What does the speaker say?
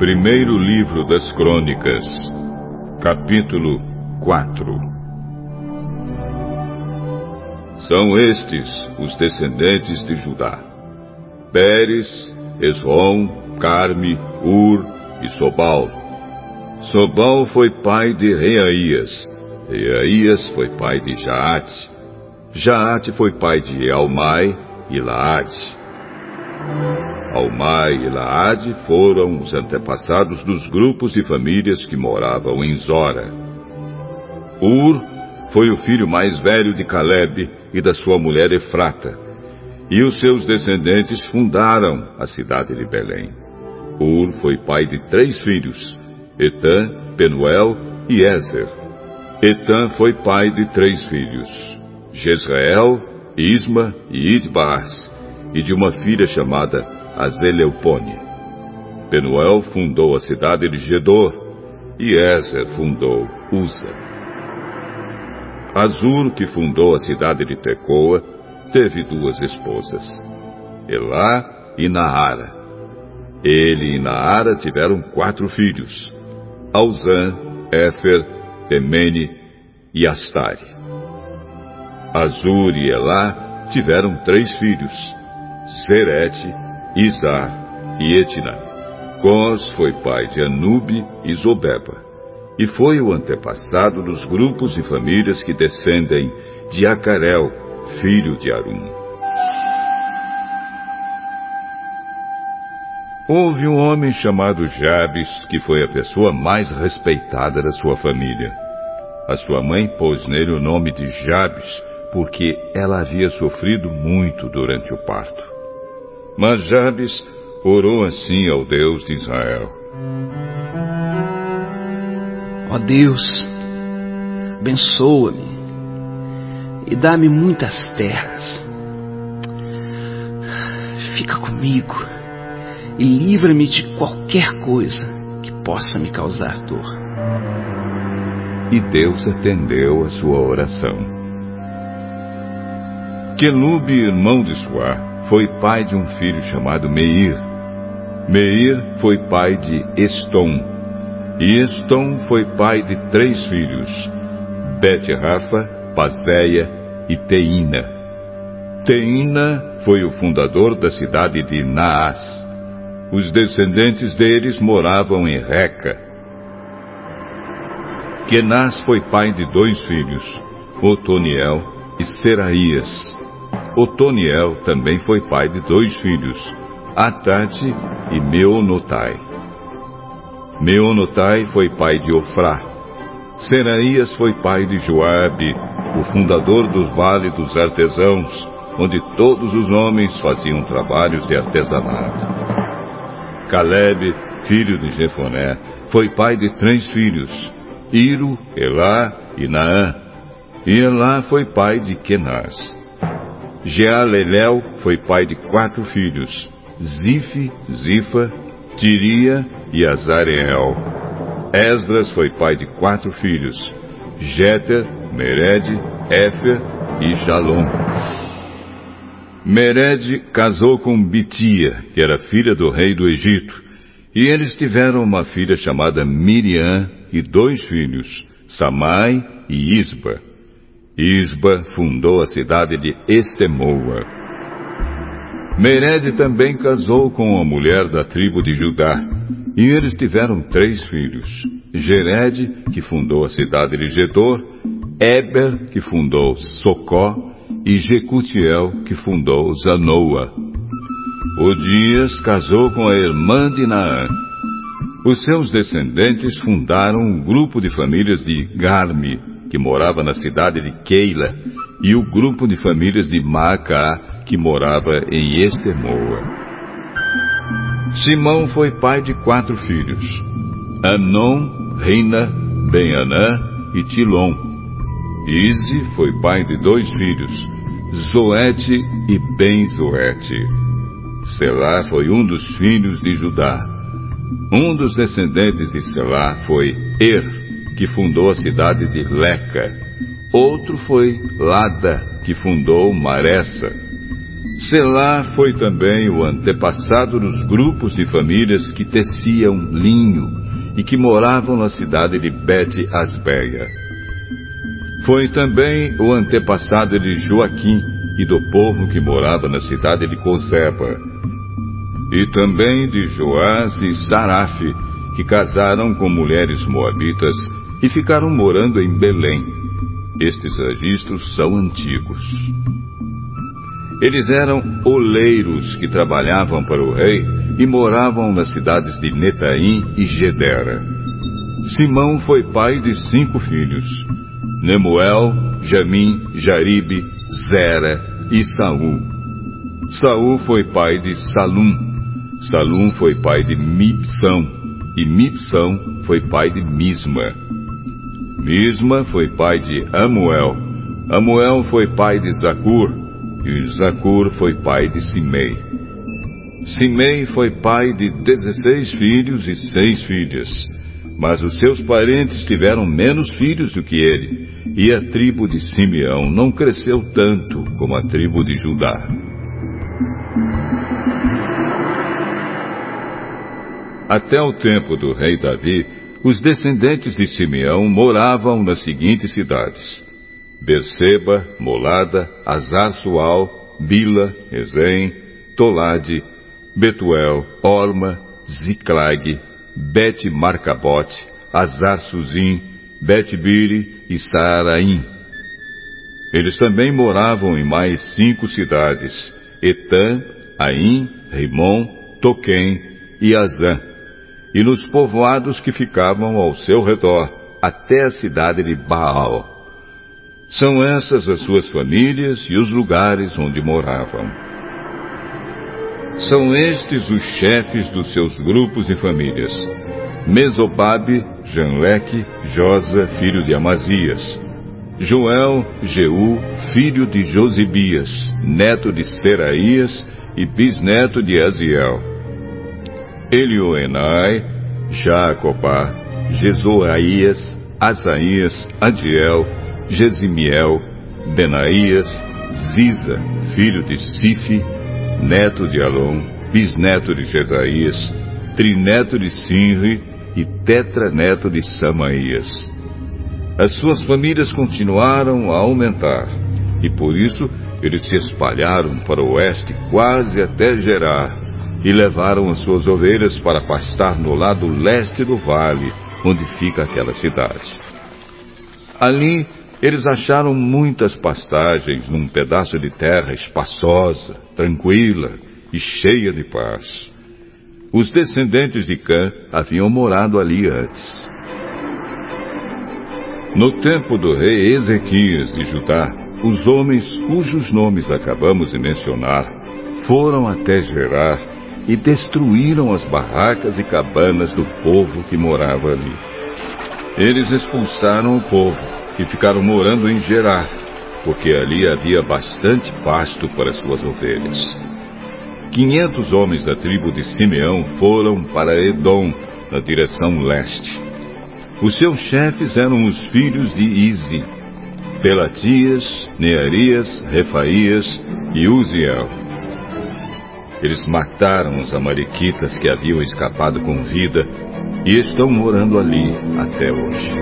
Primeiro Livro das Crônicas, capítulo 4 São estes os descendentes de Judá: Pérez, Esrom, Carme, Ur e Sobal. Sobal foi pai de Reaías. Reaías foi pai de Jaate. Jaate foi pai de Almai e Laade. Almai e Laade foram os antepassados dos grupos de famílias que moravam em Zora. Ur foi o filho mais velho de Caleb e da sua mulher Efrata, e os seus descendentes fundaram a cidade de Belém. Ur foi pai de três filhos, Etã, Penuel e Ezer. Etã foi pai de três filhos, Jezreel, Isma e Idbars, e de uma filha chamada a Zeleupone. Penuel fundou a cidade de Gedor e Ezer fundou Uza. Azur, que fundou a cidade de Tecoa, teve duas esposas, Elá e Naara. Ele e Naara tiveram quatro filhos, Auzã, Éfer, Temene e Astare. Azur e Elá tiveram três filhos, Zerete, Isar e Etna. Cós foi pai de Anube e Zobeba, e foi o antepassado dos grupos de famílias que descendem de Acarel, filho de Arum. Houve um homem chamado Jabes, que foi a pessoa mais respeitada da sua família. A sua mãe pôs nele o nome de Jabes, porque ela havia sofrido muito durante o parto. Mas Jabes orou assim ao Deus de Israel: Ó oh Deus, abençoa-me e dá-me muitas terras. Fica comigo e livra-me de qualquer coisa que possa me causar dor. E Deus atendeu a sua oração. Quelube, irmão de Suá, foi pai de um filho chamado Meir. Meir foi pai de Estom. E Estom foi pai de três filhos: Bet-Rafa, Pazéia e Teína. Teína foi o fundador da cidade de Naás. Os descendentes deles moravam em Reca. Kenaz foi pai de dois filhos, Otoniel e Seraías. Otoniel também foi pai de dois filhos, Atate e Meonotai. Meonotai foi pai de Ofrá. Seraías foi pai de Joabe, o fundador do Vale dos Artesãos, onde todos os homens faziam trabalhos de artesanato. Caleb, filho de Jefoné, foi pai de três filhos, Iro, Elá e Naã. E Elá foi pai de Kenaz. Jealelel foi pai de quatro filhos, Zif, Zifa, Tiria e Azareel. Esdras foi pai de quatro filhos, Jeter, Mered, Éfer e Shalom. Mered casou com Bitia, que era filha do rei do Egito, e eles tiveram uma filha chamada Miriam e dois filhos, Samai e Isba. Isba fundou a cidade de Estemoa. Mered também casou com uma mulher da tribo de Judá, e eles tiveram três filhos: Gered, que fundou a cidade de Gedor, Eber, que fundou Socó, e Jecutiel, que fundou Zanoa. Odias casou com a irmã de Naã. Os seus descendentes fundaram um grupo de famílias de Garmi, que morava na cidade de Keila, e o grupo de famílias de Maacá, que morava em Estemoa. Simão foi pai de quatro filhos: Anon, Rina, Benanã e Tilom. Ize foi pai de dois filhos, Zoete e Ben-Zoete. Selá foi um dos filhos de Judá. Um dos descendentes de Selá foi Er, que fundou a cidade de Leca. Outro foi Lada, que fundou Maressa. Selá foi também o antepassado dos grupos de famílias que teciam linho e que moravam na cidade de Bet Asbeia. Foi também o antepassado de Joaquim e do povo que morava na cidade de Cozeba. E também de Joás e Saraf, que casaram com mulheres moabitas e ficaram morando em Belém. Estes registros são antigos. Eles eram oleiros que trabalhavam para o rei e moravam nas cidades de Netaim e Gedera. Simão foi pai de cinco filhos: Nemuel, Jamim, Jaribe, Zera e Saul. Saul foi pai de Salum. Salum foi pai de Mipsão, e Mipsão foi pai de Misma. Misma foi pai de Amuel. Amuel foi pai de Zacur, e Zacur foi pai de Simei. Simei foi pai de dezesseis filhos e seis filhas. Mas os seus parentes tiveram menos filhos do que ele, e a tribo de Simeão não cresceu tanto como a tribo de Judá. Até o tempo do rei Davi, os descendentes de Simeão moravam nas seguintes cidades: Berseba, Molada, Azar-Sual, Bila, Ezem, Tolade, Betuel, Orma, Ziclag, Bet-Marcabote, Azar-Suzim, Bet-Biri e Saaraim. Eles também moravam em mais cinco cidades: Etã, Aim, Rimon, Toquém e Azã e nos povoados que ficavam ao seu redor, até a cidade de Baal. São essas as suas famílias e os lugares onde moravam. São estes os chefes dos seus grupos e famílias: Mesobabe, Janleque, Josa, filho de Amazias, Joel, Jeú, filho de Josibias, neto de Seraías e bisneto de Aziel. Elioenai, Jacopá, Jezoaías, Asaías, Adiel, Gesimiel, Benaías, Ziza, filho de Sife, neto de Alon, bisneto de Jedaías, trineto de Sinri e tetraneto de Samaías. As suas famílias continuaram a aumentar, e por isso eles se espalharam para o oeste quase até Gerar, e levaram as suas ovelhas para pastar no lado leste do vale, onde fica aquela cidade. Ali eles acharam muitas pastagens num pedaço de terra espaçosa, tranquila e cheia de paz. Os descendentes de Cã haviam morado ali antes. No tempo do rei Ezequias de Judá, os homens cujos nomes acabamos de mencionar foram até Gerar e destruíram as barracas e cabanas do povo que morava ali. Eles expulsaram o povo e ficaram morando em Gerar, porque ali havia bastante pasto para suas ovelhas. Quinhentos homens da tribo de Simeão foram para Edom, na direção leste. Os seus chefes eram os filhos de Izi, Pelatias, Nearias, Refaías e Uziel. Eles mataram os amalequitas que haviam escapado com vida e estão morando ali até hoje.